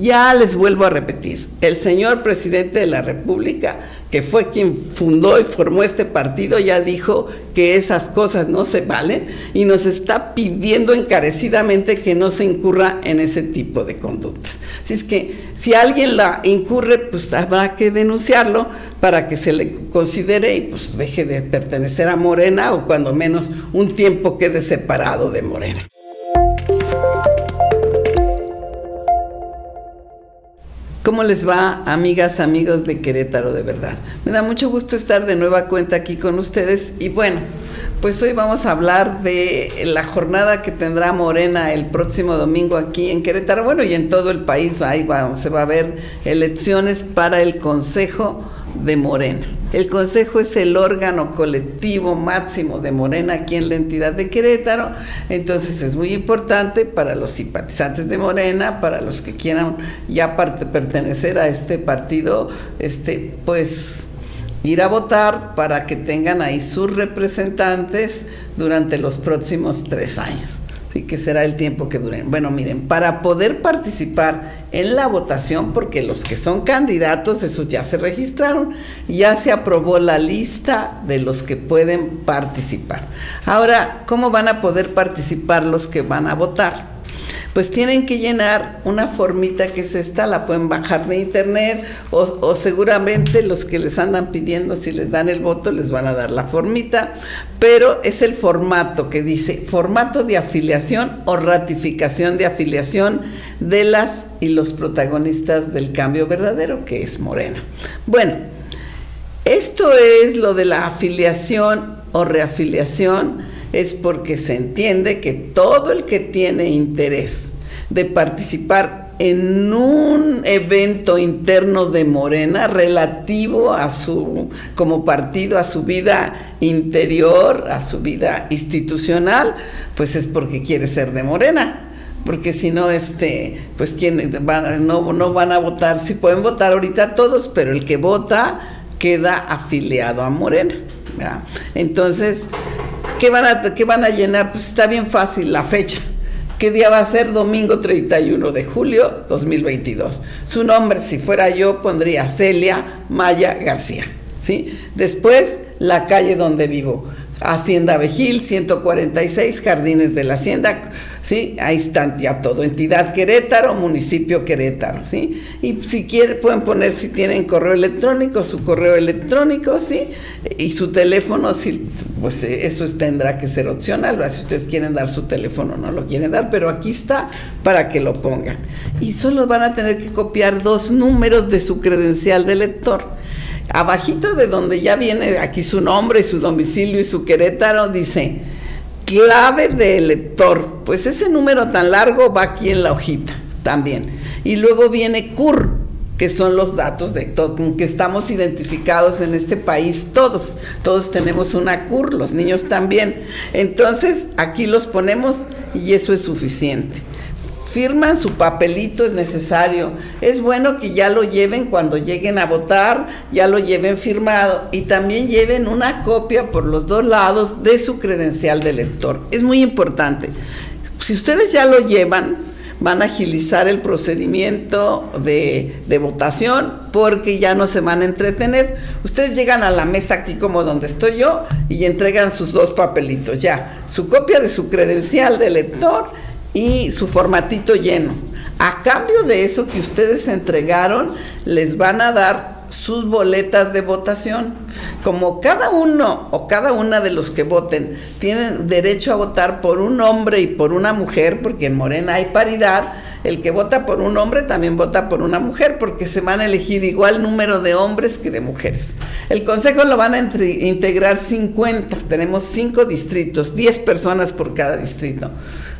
Ya les vuelvo a repetir, el señor presidente de la República, que fue quien fundó y formó este partido, ya dijo que esas cosas no se valen y nos está pidiendo encarecidamente que no se incurra en ese tipo de conductas. Así es que si alguien la incurre, pues habrá que denunciarlo para que se le considere y pues deje de pertenecer a Morena o cuando menos un tiempo quede separado de Morena. ¿Cómo les va, amigas, amigos de Querétaro de verdad? Me da mucho gusto estar de nueva cuenta aquí con ustedes y bueno, pues hoy vamos a hablar de la jornada que tendrá Morena el próximo domingo aquí en Querétaro, bueno, y en todo el país, ahí va, se va a ver elecciones para el Consejo de Morena. El Consejo es el órgano colectivo máximo de Morena aquí en la entidad de Querétaro, entonces es muy importante para los simpatizantes de Morena, para los que quieran ya pertenecer a este partido, este, pues ir a votar para que tengan ahí sus representantes durante los próximos tres años. ¿Y que será el tiempo que duren. Bueno, miren, para poder participar en la votación, porque los que son candidatos, esos ya se registraron, ya se aprobó la lista de los que pueden participar. Ahora, ¿cómo van a poder participar los que van a votar? Pues tienen que llenar una formita que es esta, la pueden bajar de internet o, seguramente los que les andan pidiendo si les dan el voto les van a dar la formita, pero es el formato que dice formato de afiliación o ratificación de afiliación de las y los protagonistas del cambio verdadero que es Morena. Bueno, esto es lo de la afiliación o reafiliación es porque se entiende que todo el que tiene interés de participar en un evento interno de Morena relativo a su como partido a su vida interior, a su vida institucional, pues es porque quiere ser de Morena porque si no, este, pues quien no, no van a votar, si pueden votar ahorita todos, pero el que vota queda afiliado a Morena. Entonces, ¿Qué van, a, van a llenar? Pues está bien fácil, la fecha. ¿Qué día va a ser? Domingo 31 de julio 2022. Su nombre, si fuera yo, pondría Celia Maya García. ¿sí? Después, la calle donde vivo. Hacienda Vejil, 146, Jardines de la Hacienda, ¿sí? Ahí están ya todo, entidad Querétaro, municipio Querétaro, ¿sí? Y si quieren, pueden poner si tienen correo electrónico, su correo electrónico, ¿sí? Y su teléfono, si, pues eh, eso tendrá que ser opcional, si ustedes quieren dar su teléfono, no lo quieren dar, pero aquí está para que lo pongan. Y solo van a tener que copiar dos números de su credencial de lector. Abajito de donde ya viene aquí su nombre, su domicilio y su Querétaro, dice clave de elector. Pues ese número tan largo va aquí en la hojita también. Y luego viene CUR, que son los datos de con que estamos identificados en este país todos. Todos tenemos una CUR, los niños también. Entonces, aquí los ponemos y eso es suficiente firman su papelito, es necesario. Es bueno que ya lo lleven cuando lleguen a votar, ya lo lleven firmado y también lleven una copia por los dos lados de su credencial de elector. Es muy importante. Si ustedes ya lo llevan, van a agilizar el procedimiento de, de, votación porque ya no se van a entretener. Ustedes llegan a la mesa aquí como donde estoy yo y entregan sus dos papelitos, ya, su copia de su credencial de elector y su formatito lleno. A cambio de eso que ustedes entregaron, les van a dar sus boletas de votación. Como cada uno o cada una de los que voten tienen derecho a votar por un hombre y por una mujer, porque en Morena hay paridad, el que vota por un hombre también vota por una mujer, porque se van a elegir igual número de hombres que de mujeres. El consejo lo van a integrar 50, tenemos 5 distritos, 10 personas por cada distrito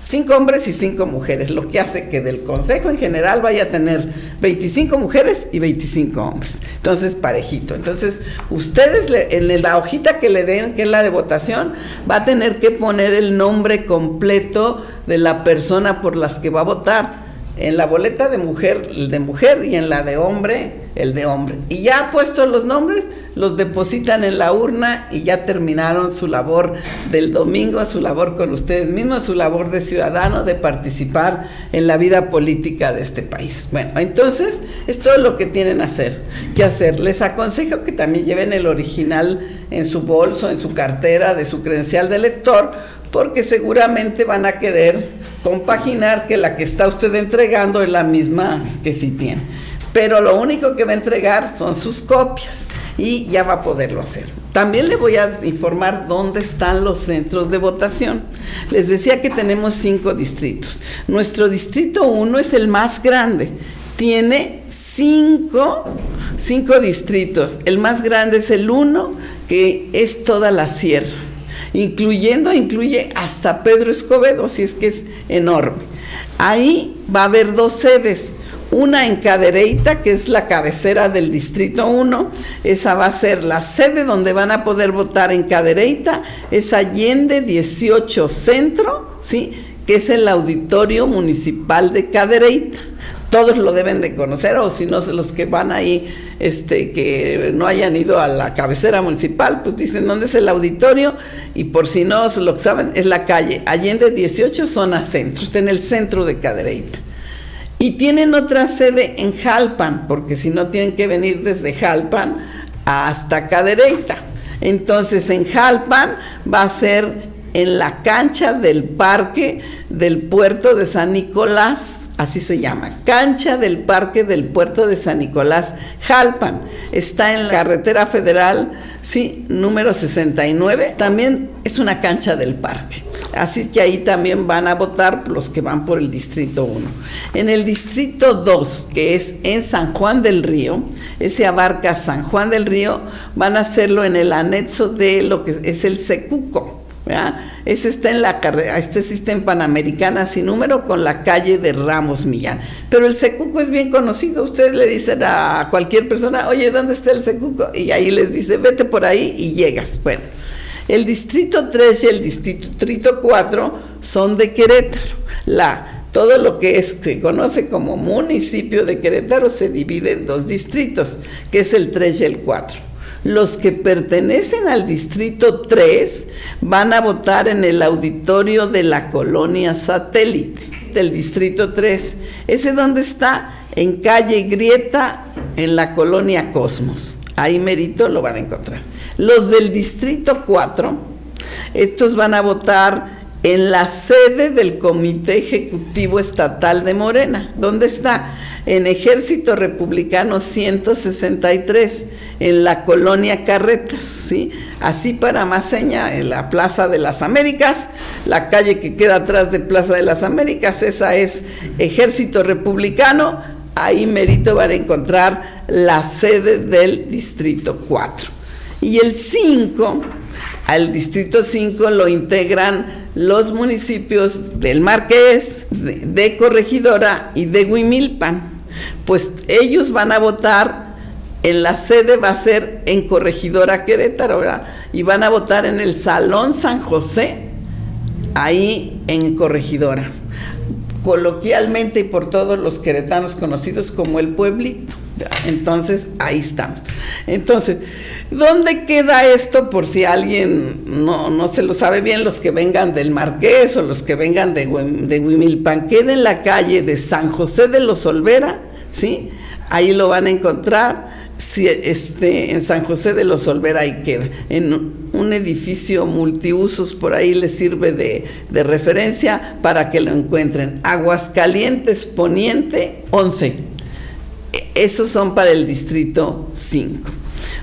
cinco hombres y cinco mujeres, lo que hace que del consejo en general vaya a tener 25 mujeres y 25 hombres. Entonces, parejito. Entonces, ustedes en la hojita que le den, que es la de votación, va a tener que poner el nombre completo de la persona por las que va a votar en la boleta de mujer, el de mujer y en la de hombre, el de hombre. Y ya puestos los nombres, los depositan en la urna y ya terminaron su labor del domingo, su labor con ustedes mismos, su labor de ciudadano, de participar en la vida política de este país. Bueno, entonces es todo lo que tienen hacer, que hacer. Les aconsejo que también lleven el original en su bolso, en su cartera, de su credencial de lector, porque seguramente van a querer compaginar que la que está usted entregando es la misma que sí tiene. Pero lo único que va a entregar son sus copias y ya va a poderlo hacer. También le voy a informar dónde están los centros de votación. Les decía que tenemos cinco distritos. Nuestro distrito 1 es el más grande. Tiene cinco, cinco distritos. El más grande es el 1, que es toda la sierra incluyendo, incluye hasta Pedro Escobedo, si es que es enorme. Ahí va a haber dos sedes, una en Cadereyta, que es la cabecera del Distrito 1, esa va a ser la sede donde van a poder votar en Cadereyta, es Allende 18 Centro, ¿sí? que es el Auditorio Municipal de Cadereyta todos lo deben de conocer, o si no, los que van ahí, este, que no hayan ido a la cabecera municipal, pues dicen dónde es el auditorio, y por si no lo saben, es la calle Allende 18, zona centro, está en el centro de Cadereyta. Y tienen otra sede en Jalpan, porque si no tienen que venir desde Jalpan hasta Cadereyta. Entonces en Jalpan va a ser en la cancha del parque del puerto de San Nicolás así se llama, cancha del Parque del Puerto de San Nicolás, Jalpan. Está en la carretera federal, sí, número 69. También es una cancha del parque. Así que ahí también van a votar los que van por el distrito 1. En el distrito 2, que es en San Juan del Río, ese abarca San Juan del Río, van a hacerlo en el anexo de lo que es el Secuco. Ese está en la carrera, este existe en Panamericana sin número con la calle de Ramos Millán. Pero el Secuco es bien conocido. Ustedes le dicen a cualquier persona, oye, ¿dónde está el Secuco? Y ahí les dice, vete por ahí y llegas. Bueno, el distrito 3 y el distrito 4 son de Querétaro. La, todo lo que es, se conoce como municipio de Querétaro se divide en dos distritos, que es el 3 y el 4 los que pertenecen al distrito 3 van a votar en el auditorio de la colonia satélite del distrito 3. ¿Ese dónde está? En calle Grieta, en la colonia Cosmos. Ahí merito lo van a encontrar. Los del distrito 4, estos van a votar en la sede del Comité Ejecutivo Estatal de Morena. ¿Dónde está? En Ejército Republicano 163 en la colonia Carretas, ¿sí? Así para más seña, en la Plaza de las Américas, la calle que queda atrás de Plaza de las Américas, esa es Ejército Republicano, ahí Merito van a encontrar la sede del Distrito 4. Y el 5, al Distrito 5 lo integran los municipios del Marqués, de, Corregidora y de Huimilpan. Pues ellos van a votar en la sede va a ser en Corregidora Querétaro. Y van a votar en el Salón San José, ahí en Corregidora. Coloquialmente y por todos los queretanos conocidos como el pueblito. Entonces, ahí estamos. Entonces, ¿dónde queda esto por si alguien no, no se lo sabe bien? Los que vengan del Marqués o los que vengan de, Huimilpan, queda en la calle de San José de los Olvera, ¿sí? Ahí lo van a encontrar si este, en San José de los Olvera ahí queda, en un edificio multiusos, por ahí les sirve de, de referencia para que lo encuentren. Aguascalientes Poniente 11. Esos son para el distrito 5.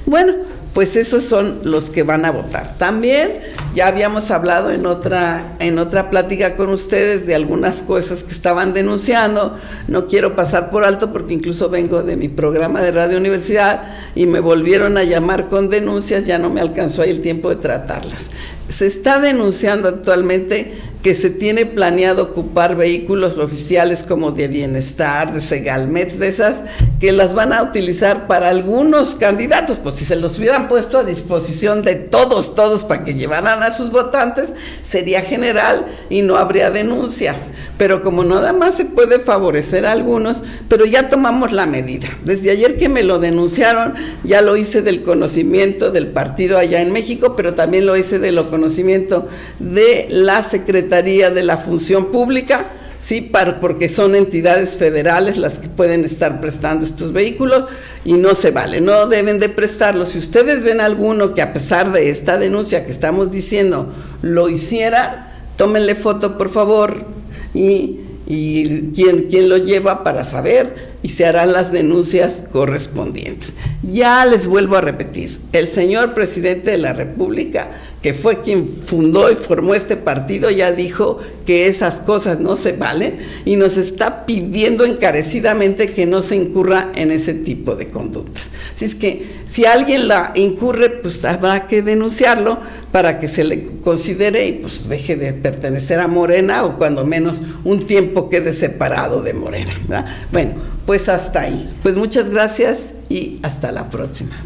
Bueno, pues esos son los que van a votar. También ya habíamos hablado en otra, en otra plática con ustedes de algunas cosas que estaban denunciando. No quiero pasar por alto porque incluso vengo de mi programa de Radio Universidad y me volvieron a llamar con denuncias, ya no me alcanzó ahí el tiempo de tratarlas. Se está denunciando actualmente que se tiene planeado ocupar vehículos oficiales como de Bienestar, de Segalmet, de esas que las van a utilizar para algunos candidatos, pues si se los hubieran puesto a disposición de todos, todos para que llevaran a sus votantes, sería general y no habría denuncias. Pero como nada más se puede favorecer a algunos, pero ya tomamos la medida. Desde ayer que me lo denunciaron, ya lo hice del conocimiento del partido allá en México, pero también lo hice de lo conocimiento de la Secretaría de la Función Pública, sí, porque son entidades federales las que pueden estar prestando estos vehículos y no se vale, no deben de prestarlos. Si ustedes ven alguno que a pesar de esta denuncia que estamos diciendo lo hiciera, tómenle foto por favor y, y quién, quién lo lleva para saber y se harán las denuncias correspondientes. Ya les vuelvo a repetir, el señor presidente de la República, que fue quien fundó y formó este partido, ya dijo que esas cosas no se valen y nos está pidiendo encarecidamente que no se incurra en ese tipo de conductas. Así es que si alguien la incurre, pues habrá que denunciarlo para que se le considere y pues deje de pertenecer a Morena o cuando menos un tiempo quede separado de Morena. Bueno, pues hasta ahí. Pues muchas gracias y hasta la próxima.